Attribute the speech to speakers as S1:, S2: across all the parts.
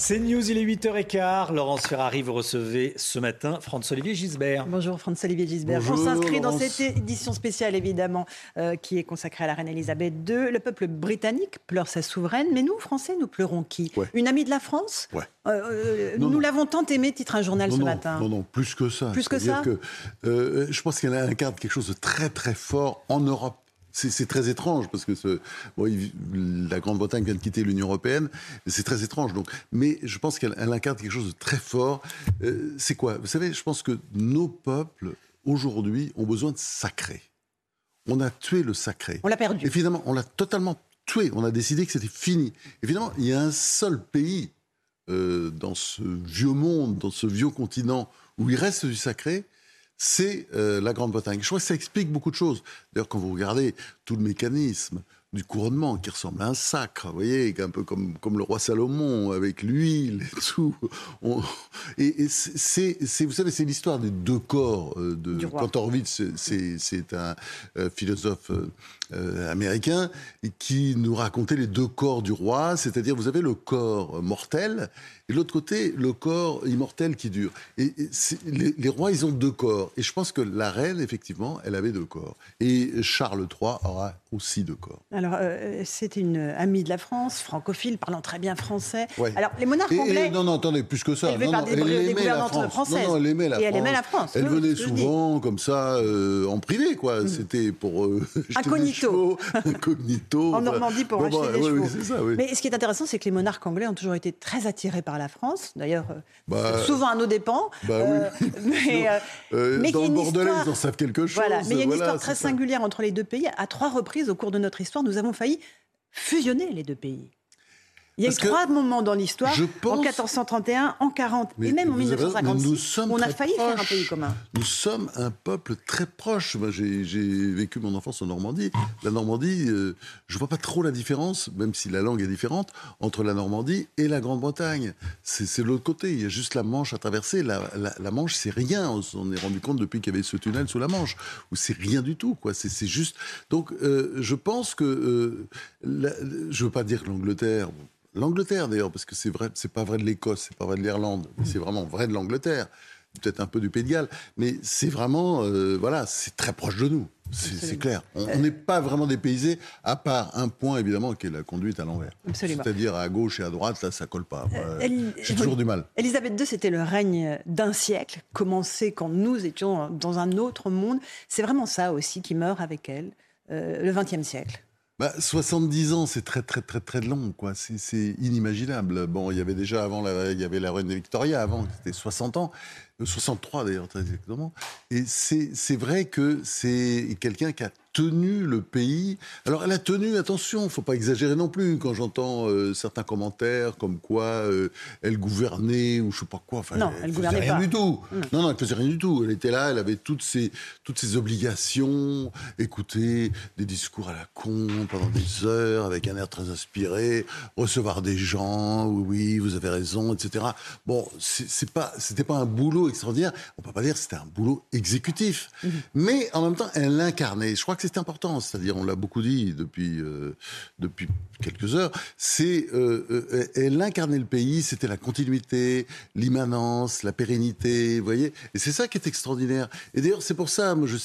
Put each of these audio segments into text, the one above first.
S1: C'est News, il est 8h15. Laurence Ferrari, vous recevez ce matin François-Olivier Gisbert.
S2: Bonjour François-Olivier Gisbert. On s'inscrit dans cette édition spéciale, évidemment, euh, qui est consacrée à la reine Elisabeth II. Le peuple britannique pleure sa souveraine, mais nous, Français, nous pleurons qui? Une amie de la France?
S3: Ouais.
S2: Euh, euh, nous l'avons tant aimé, titre un journal
S3: ce
S2: matin.
S3: Non, non, plus que ça.
S2: Plus que ça?
S3: Que, je pense qu'elle incarne quelque chose de très, très fort en Europe c'est très étrange parce que ce, la Grande-Bretagne vient de quitter l'Union européenne. C'est très étrange. Donc, mais je pense qu'elle incarne quelque chose de très fort. Euh, c'est quoi? Vous savez, je pense que nos peuples aujourd'hui ont besoin de sacré. On a tué le sacré.
S2: On l'a perdu.
S3: Évidemment, on l'a totalement tué. On a décidé que c'était fini. Évidemment, il y a un seul pays euh, dans ce vieux monde, dans ce vieux continent où il reste du sacré, c'est euh, la Grande-Bretagne. Je crois que ça explique beaucoup de choses. D'ailleurs, quand vous regardez tout le mécanisme du couronnement qui ressemble à un sacre, vous voyez, un peu comme, comme le roi Salomon avec l'huile et tout. et, c'est, vous savez, c'est l'histoire des deux corps euh, de Kantorowicz. C'est un euh, américain qui nous racontait les deux corps du roi, c'est-à-dire vous avez le corps mortel et de l'autre côté, le corps immortel qui dure. Et, les, rois, ils ont deux corps. Et je pense que la reine, effectivement, elle avait deux corps. Et Charles III aura aussi deux corps.
S2: Alors, euh, c'est une amie de la France, francophile, parlant très bien français. Alors, les monarques anglais...
S3: non, non, attendez, plus que ça.
S2: Non,
S3: non,
S2: elle aimait la France. Non, non, elle aimait la
S3: et
S2: France. elle aimait la France.
S3: Elle venait souvent, comme ça, euh, en privé, quoi. Mm. C'était pour... Euh,
S2: Incognito.
S3: Incognito.
S2: en Normandie pour acheter des chevaux. Ça, Mais ce qui est intéressant, c'est que les monarques anglais ont toujours été très attirés par la France, d'ailleurs, euh, bah, souvent à nos dépens.
S3: Bah, euh,
S2: mais,
S3: euh, mais dans le Bordelais, ils en savent quelque chose.
S2: Voilà, mais il y a une histoire très singulière entre les deux pays. À trois reprises au cours de notre histoire, nous avons failli fusionner les deux pays. Il y a eu trois moments dans l'histoire, en 1431, en 40 et même en 1956, on a failli faire un pays commun.
S3: Nous sommes un peuple très proche. Moi, j'ai vécu mon enfance en Normandie. La Normandie, euh, je vois pas trop la différence, même si la langue est différente, entre la Normandie et la Grande-Bretagne. C'est l'autre côté. Il y a juste la Manche à traverser. La, Manche, c'est rien. On s'en est rendu compte depuis qu'il y avait ce tunnel sous la Manche, où c'est rien du tout. quoi. C'est juste. Donc, euh, je pense que euh, je veux pas dire que l'Angleterre l'Angleterre d'ailleurs, parce que c'est vrai, c'est pas vrai de l'Écosse, c'est pas vrai de l'Irlande, c'est vraiment vrai de l'Angleterre, peut-être un peu du Pays de Galles, mais c'est vraiment, euh, voilà, c'est très proche de nous. C'est clair. On n'est pas vraiment dépaysé, à part un point évidemment qui est la conduite à l'envers. C'est-à-dire à gauche et à droite, là, ça colle pas. Euh, J'ai toujours du mal.
S2: Elisabeth II, c'était le règne d'un siècle, commencé quand nous étions dans un autre monde. C'est vraiment ça aussi qui meurt avec elle, euh, le XXe siècle.
S3: 70 bah, ans, c'est très très très très long, quoi. C'est inimaginable. Bon, il y avait déjà avant, la, il y avait la reine Victoria avant, c'était 60 ans. 63 d'ailleurs, très exactement. Et c'est vrai que c'est quelqu'un qui a tenu le pays. Alors elle a tenu, attention, faut pas exagérer non plus. Quand j'entends euh, certains commentaires comme quoi euh, elle gouvernait ou je sais pas quoi.
S2: Enfin, non, elle, elle gouvernait
S3: rien
S2: du
S3: tout. Non. non, elle faisait rien du tout. Elle était là, elle avait toutes ses toutes ses obligations. Écouter des discours à la con pendant des heures avec un air très inspiré, recevoir des gens. Oui, oui, vous avez raison, etc. Bon, c'est pas, c'était pas un boulot extraordinaire. On peut pas dire que c'était un boulot exécutif. Mhm. Mais en même temps, elle l'incarnait. Je crois que c'est important. C'est-à-dire, on l'a beaucoup dit depuis, euh, depuis quelques heures. C'est, euh, euh, elle incarnait le pays. C'était la continuité, l'immanence, la pérennité. Vous voyez Et c'est ça qui est extraordinaire. Et d'ailleurs, c'est pour ça, moi, je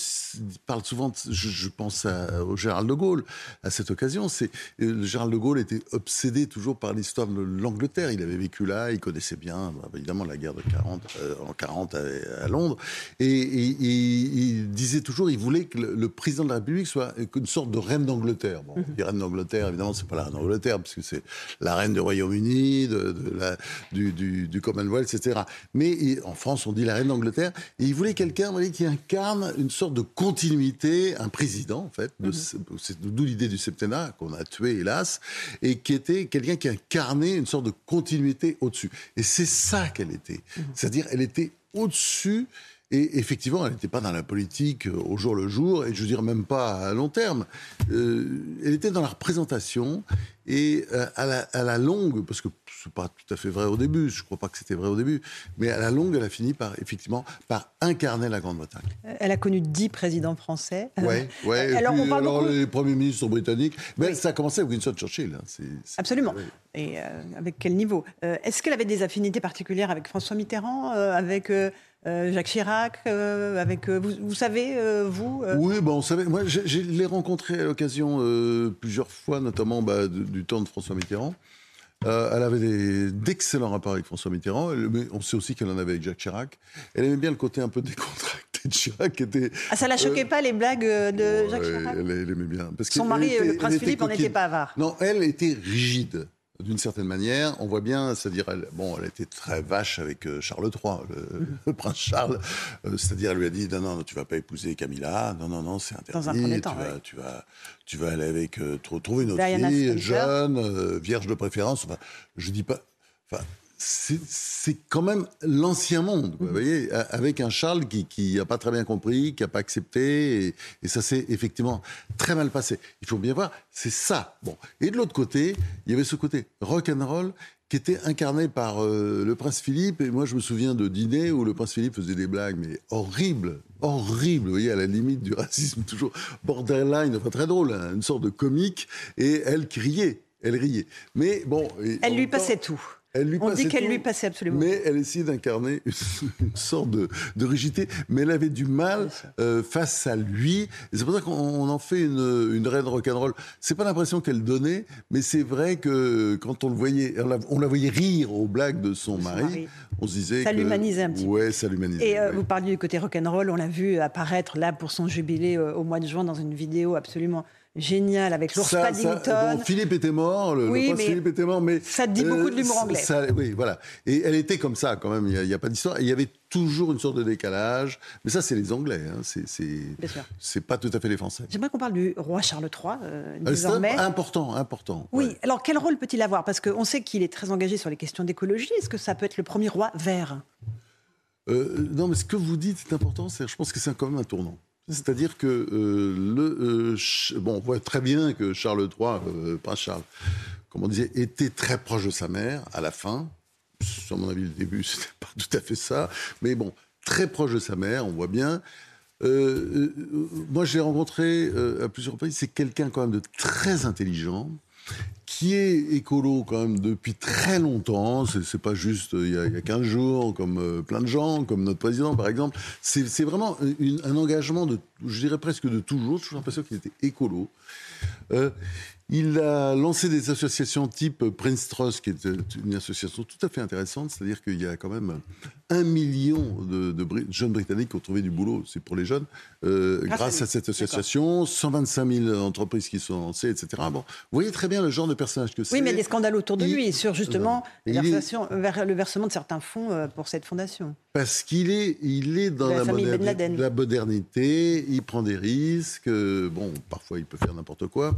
S3: parle souvent, je, pense au Gérald de Gaulle à cette occasion. C'est le Gérald de Gaulle était obsédé toujours par l'histoire de l'Angleterre. Il avait vécu là, il connaissait bien, évidemment, la guerre de 40 en 40 à, Londres. Et, il disait toujours, il voulait que le, président de la République soit une sorte de reine d'Angleterre. Bon, mm reine d'Angleterre, évidemment, c'est pas la reine d'Angleterre, parce que c'est la reine du Royaume-Uni, de, la, du, du, Commonwealth, etc. Mais en France, on dit la reine d'Angleterre. Et il voulait quelqu'un qui incarne une sorte de continuité, un président, en fait. C'est d'où l'idée du septennat, qu'on a tué, hélas, et qui était quelqu'un qui incarnait une sorte de continuité au-dessus. Et c'est ça qu'elle était. Mhm. C'est-à-dire, elle était au-dessus. Et effectivement, elle n'était pas dans la politique euh, au jour le jour, et je veux dire même pas à long terme. Euh, elle était dans la représentation, Et euh, à, la, à, la, longue, parce que c'est pas tout à fait vrai au début, je crois pas que c'était vrai au début, mais à la longue, elle a fini par effectivement par incarner la Grande-Bretagne.
S2: Elle a connu dix présidents français.
S3: Oui, ouais. alors, on parle alors les premiers ministres britanniques, mais ça a commencé avec Winston Churchill. Hein,
S2: Absolument. Et avec quel niveau Est-ce qu'elle avait des affinités particulières avec François Mitterrand, avec euh, Jacques Chirac, euh, avec euh, vous, savez vous
S3: Oui, bon, on savait. Moi, je, l'ai rencontré à l'occasion plusieurs fois, notamment bah, du temps de François Mitterrand. elle avait d'excellents rapports avec François Mitterrand, mais on sait aussi qu'elle en avait avec Jacques Chirac. Elle aimait bien le côté un peu décontracté de Chirac. Était,
S2: ah, ça la choquait pas les blagues de Jacques Chirac?
S3: elle, aimait bien.
S2: Parce Son mari, le prince Philippe, n'en était pas avare.
S3: Non, elle était rigide d'une certaine manière. On voit bien, c'est-à-dire, elle, bon, elle était très vache avec euh, Charles III, le, prince Charles. Euh, c'est-à-dire, elle lui a dit non, non, tu vas pas épouser Camilla. Non, non, non, c'est interdit. Dans un premier temps, tu, vas, tu, vas, tu vas aller avec, euh, trouver une autre fille, jeune, vierge de préférence. Enfin, je dis pas. Enfin, c'est quand même l'ancien monde, vous mhm. voyez, avec un Charles qui n'a pas très bien compris, qui n'a pas accepté, et, ça s'est effectivement très mal passé. Il faut bien voir, c'est ça. Bon, et de l'autre côté, il y avait ce côté rock and roll qui était incarné par euh, le prince Philippe. Et moi, je me souviens de dîner où le prince Philippe faisait des blagues, mais horribles, horribles, vous voyez, à la limite du racisme, toujours borderline, enfin très drôle, hein, une sorte de comique, et elle criait, elle riait. Mais bon.
S2: Elle lui passait tout. On dit qu'elle lui passait absolument.
S3: Mais elle essayait d'incarner une, sorte de, rigidité. Mais elle avait du mal euh, face à lui. C'est pour ça qu'on en fait une, une reine rock'n'roll. C'est pas l'impression qu'elle donnait, mais c'est vrai que quand on le voyait, on la, voyait rire aux blagues de son, mari, on se disait
S2: ça l'humanisait un petit peu.
S3: Ouais, ça l'humanisait.
S2: Et euh, vous parliez du côté rock'n'roll. On l'a vu apparaître là pour son jubilé euh, au mois de juin dans une vidéo absolument génial avec l'ours Paddington.
S3: Philippe était mort, le, oui, Philippe était mort, mais
S2: ça dit beaucoup de l'humour anglais.
S3: oui, voilà. Et elle était comme ça quand même. Il n'y a, pas d'histoire. Il y avait toujours une sorte de décalage. Mais ça, c'est les Anglais. Hein. C'est pas tout à fait les Français.
S2: J'aimerais qu'on parle du roi Charles III euh, euh
S3: important, important.
S2: Oui. Alors quel rôle peut-il avoir? Parce qu'on sait qu'il est très engagé sur les questions d'écologie. Est-ce que ça peut être le premier roi vert?
S3: Euh, non, mais ce que vous dites est important. Je pense que c'est quand même un tournant. C'est-à-dire que euh, le, euh, bon, on voit très bien que Charles III, euh, pas Charles, comme on disait, était très proche de sa mère à la fin. À mon avis, le début, c'était pas tout à fait ça, mais bon, très proche de sa mère, on voit bien. moi, j'ai rencontré à plusieurs reprises, c'est quelqu'un quand même de très intelligent, qui est écolo quand même depuis très longtemps. C'est pas juste euh, il y, a, il y a 15 jours, comme euh, plein de gens, comme notre président par exemple. C'est vraiment un engagement de, je dirais presque de toujours. J'ai l'impression qu'il était écolo. Euh, il a lancé des associations type Prince Trust, qui est une association tout à fait intéressante, c'est-à-dire qu'il y a quand même un million de, jeunes Britanniques qui ont trouvé du boulot, c'est pour les jeunes, euh, grâce, à, cette association, 125 000 entreprises qui sont lancées, etc. Bon, vous voyez très bien le genre de personnage que c'est.
S2: Oui, mais il y a des scandales autour de lui, sur justement le versement de certains fonds euh, pour cette fondation.
S3: Parce qu'il est, il est dans la, la, modernité, il prend des risques, bon, parfois il peut faire n'importe quoi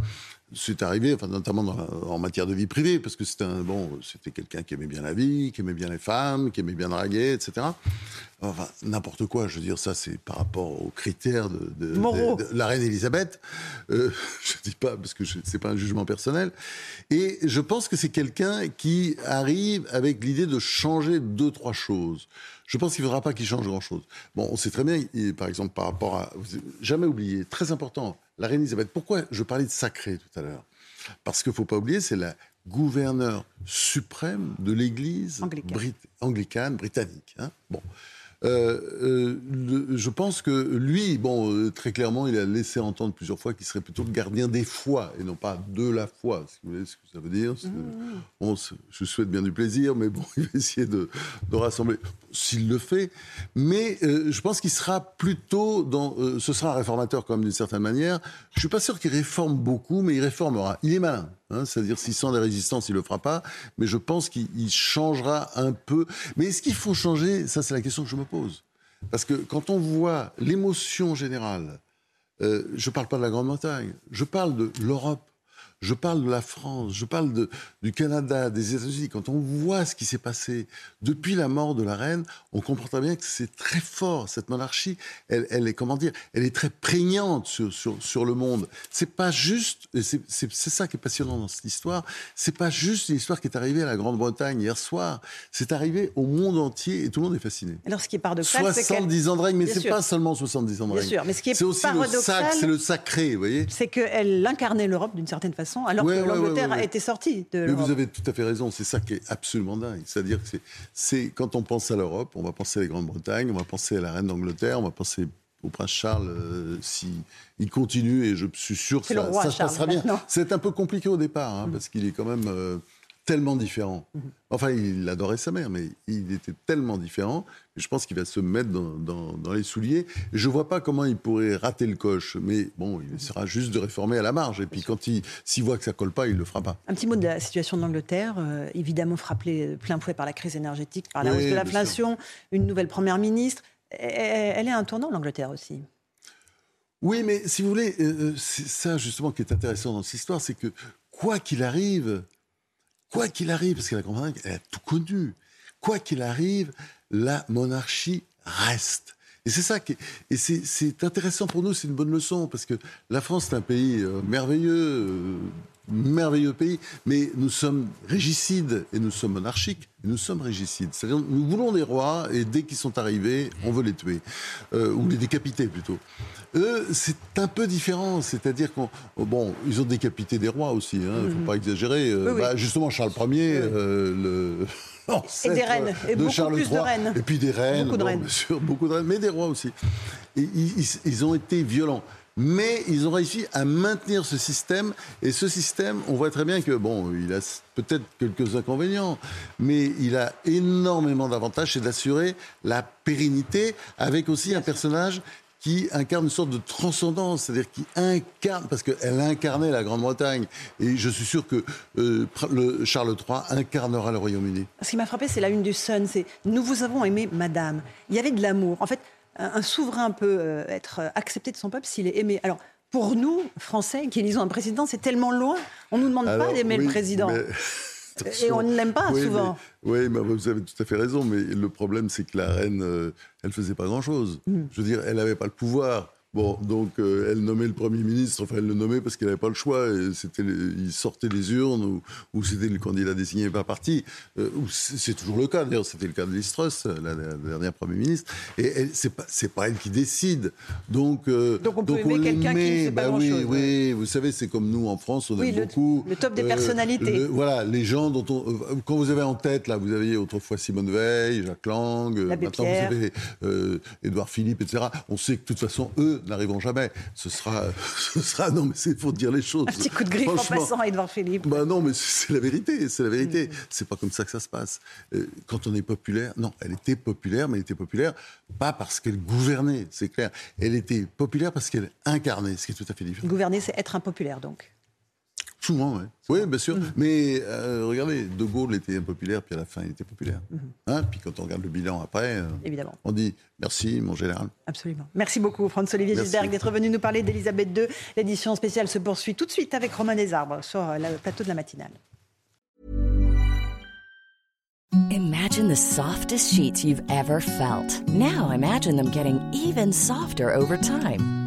S3: c'est arrivé, enfin, notamment en matière de vie privée, parce que c'était un, bon, c'était quelqu'un qui aimait bien la vie, qui aimait bien les femmes, qui aimait bien draguer, etc. Enfin, n'importe quoi, je veux dire, ça, c'est par rapport aux critères de, la reine Elisabeth. Euh, je dis pas, parce que c'est pas un jugement personnel. Et je pense que c'est quelqu'un qui arrive avec l'idée de changer deux, trois choses. Je pense qu'il ne faudra pas qu'il change grand-chose. Bon, on sait très bien, par exemple, par rapport à... Jamais oublié, très important, la reine Elisabeth. Pourquoi je parlais de sacré tout à l'heure? Parce qu'il ne faut pas oublier, c'est la gouverneure suprême de l'Église anglicane britannique. Hein bon. Euh, euh, je pense que lui, bon, euh, très clairement, il a laissé entendre plusieurs fois qu'il serait plutôt le gardien des foi et non pas de la foi, si vous voyez ce que ça veut dire. Mmh. Bon, je souhaite bien du plaisir, mais bon, il va essayer de, de rassembler, s'il le fait. Mais je pense qu'il sera plutôt dans. ce sera un réformateur, quand même, d'une certaine manière. Je suis pas sûr qu'il réforme beaucoup, mais il réformera. Il est malin. Hein, c'est-à-dire s'il sent des résistances, il le fera pas. Mais je pense qu'il changera un peu. Mais est-ce qu'il faut changer? Ça, c'est la question que je me pose. Parce que quand on voit l'émotion générale, euh, je parle pas de la Grande-Bretagne, je parle de l'Europe. Je parle de la France, je parle de, du Canada, des États-Unis. Quand on voit ce qui s'est passé depuis la mort de la reine, on comprend très bien que c'est très fort. Cette monarchie, elle, elle, est, comment dire, elle est très prégnante sur, sur, sur le monde. C'est pas juste, c'est ça qui est passionnant dans cette histoire, c'est pas juste l'histoire qui est arrivée à la Grande-Bretagne hier soir, c'est arrivé au monde entier et tout le monde est fasciné.
S2: Alors ce qui est paradoxal,
S3: c'est 70 ans de règne, mais c'est pas seulement 70 ans de règne.
S2: Bien sûr, mais ce qui est,
S3: aussi
S2: paradoxal,
S3: c'est le sacré, vous voyez.
S2: C'est qu'elle incarnait l'Europe d'une certaine façon, alors que l'Angleterre a été sortie de l'Europe.
S3: Mais vous avez tout à fait raison, c'est ça qui est absolument dingue. C'est-à-dire que c'est quand on pense à l'Europe, on va penser à la Grande-Bretagne, on va penser à la reine d'Angleterre, on va penser au prince Charles euh, si il continue et je suis sûr que ça, ça se passera bien. C'est un peu compliqué au départ hein, mm. parce qu'il est quand même euh, tellement différent. Enfin, il adorait sa mère, mais il était tellement différent je pense qu'il va se mettre dans, les souliers. je ne vois pas comment il pourrait rater le coche. Mais bon, il sera juste de réformer à la marge. Et puis quand il s'il voit que ça colle pas, il le fera pas.
S2: Un petit mot de la situation de l'Angleterre, euh, évidemment frappée plein fouet par la crise énergétique, par la hausse de l'inflation, une nouvelle première ministre. Elle est un tournant, l'Angleterre aussi.
S3: Oui, mais si vous voulez, euh, euh, c'est ça justement qui est intéressant dans cette histoire, c'est que quoi qu'il arrive, quoi qu'il arrive, parce que la Grande-Bretagne, elle a tout connu, quoi qu'il arrive, la monarchie reste. Et c'est ça qui est, et c'est intéressant pour nous, c'est une bonne leçon, parce que la France, c'est un pays euh, merveilleux, euh, merveilleux pays, mais nous sommes régicides et nous sommes monarchiques, et nous sommes régicides. C'est-à-dire, nous voulons des rois, et dès qu'ils sont arrivés, on veut les tuer, euh, ou les décapiter plutôt. Eux, c'est un peu différent, c'est-à-dire qu'on, bon, ils ont décapité des rois aussi, il hein, ne faut mhm. pas exagérer. Bah, justement, Charles Ier, le
S2: et des reines, et beaucoup
S3: Charles
S2: plus de reines.
S3: Et puis des reines, beaucoup de reines. Bien sûr, beaucoup de reines, mais des rois aussi. Et ils, ont été violents. Mais ils ont réussi à maintenir ce système. Et ce système, on voit très bien que, bon, il a peut-être quelques inconvénients, mais il a énormément d'avantages. C'est d'assurer la pérennité avec aussi un personnage qui incarne une sorte de transcendance, c'est-à-dire qui incarne, parce qu'elle incarnait la Grande-Bretagne, et je suis sûr que euh, le Charles III incarnera le Royaume-Uni.
S2: Ce qui m'a frappé, c'est la une du Sun, c'est « Nous vous avons aimé, Madame ». Il y avait de l'amour. En fait, un, souverain peut euh, être accepté de son peuple s'il est aimé. Alors, pour nous, Français, qui élisons un président, c'est tellement loin, on ne nous demande pas d'aimer le président. Et on ne l'aime pas souvent.
S3: oui, mais vous avez tout à fait raison. Mais le problème, c'est que la reine, euh, elle faisait pas grand-chose. Mm. Je veux dire, elle n'avait pas le pouvoir. Bon, donc euh, elle nommait le Premier ministre, enfin elle le nommait parce qu'elle n'avait pas le choix, c'était il sortait des urnes ou, c'était le candidat désigné par parti, euh, c'est toujours le cas, d'ailleurs c'était le cas de Liz la, dernière Premier ministre, et c'est pas, pas elle qui décide, donc,
S2: euh, donc on peut aimer quelqu'un qui ne sait pas
S3: bah
S2: oui, chose,
S3: oui, vous savez, c'est comme nous en France, on aime
S2: le,
S3: beaucoup...
S2: Le top des personnalités.
S3: voilà, les gens dont on... Quand vous avez en tête, là, vous aviez autrefois Simone Veil, Jacques Lang, maintenant vous avez Édouard Philippe, etc., on sait que de toute façon, eux, n'arriveront jamais. Ce sera, ce sera, non, mais c'est pour dire les choses. Un
S2: petit coup de griffe en passant à Edouard Philippe.
S3: Bah non, mais c'est la vérité, c'est la vérité. Mm. C'est pas comme ça que ça se passe. Euh, quand on est populaire, non, elle était populaire, mais elle était populaire pas parce qu'elle gouvernait, c'est clair. Elle était populaire parce qu'elle incarnait, ce qui est tout à fait différent.
S2: Gouverner, c'est être impopulaire, donc.
S3: Souvent, oui. Oui, bien sûr. Mm. Mais euh, regardez, De Gaulle était impopulaire, puis à la fin, il était populaire. Mm-hmm. Hein puis quand on regarde le bilan après, euh, Évidemment. on dit merci, mon général.
S2: Absolument. Merci beaucoup, François-Olivier Gisberg, d'être venu nous parler d'Elisabeth II. L'édition spéciale se poursuit tout de suite avec Romain Desarbres sur le plateau de la matinale. Imagine the softest sheets you've ever felt. Now imagine them getting even softer over time.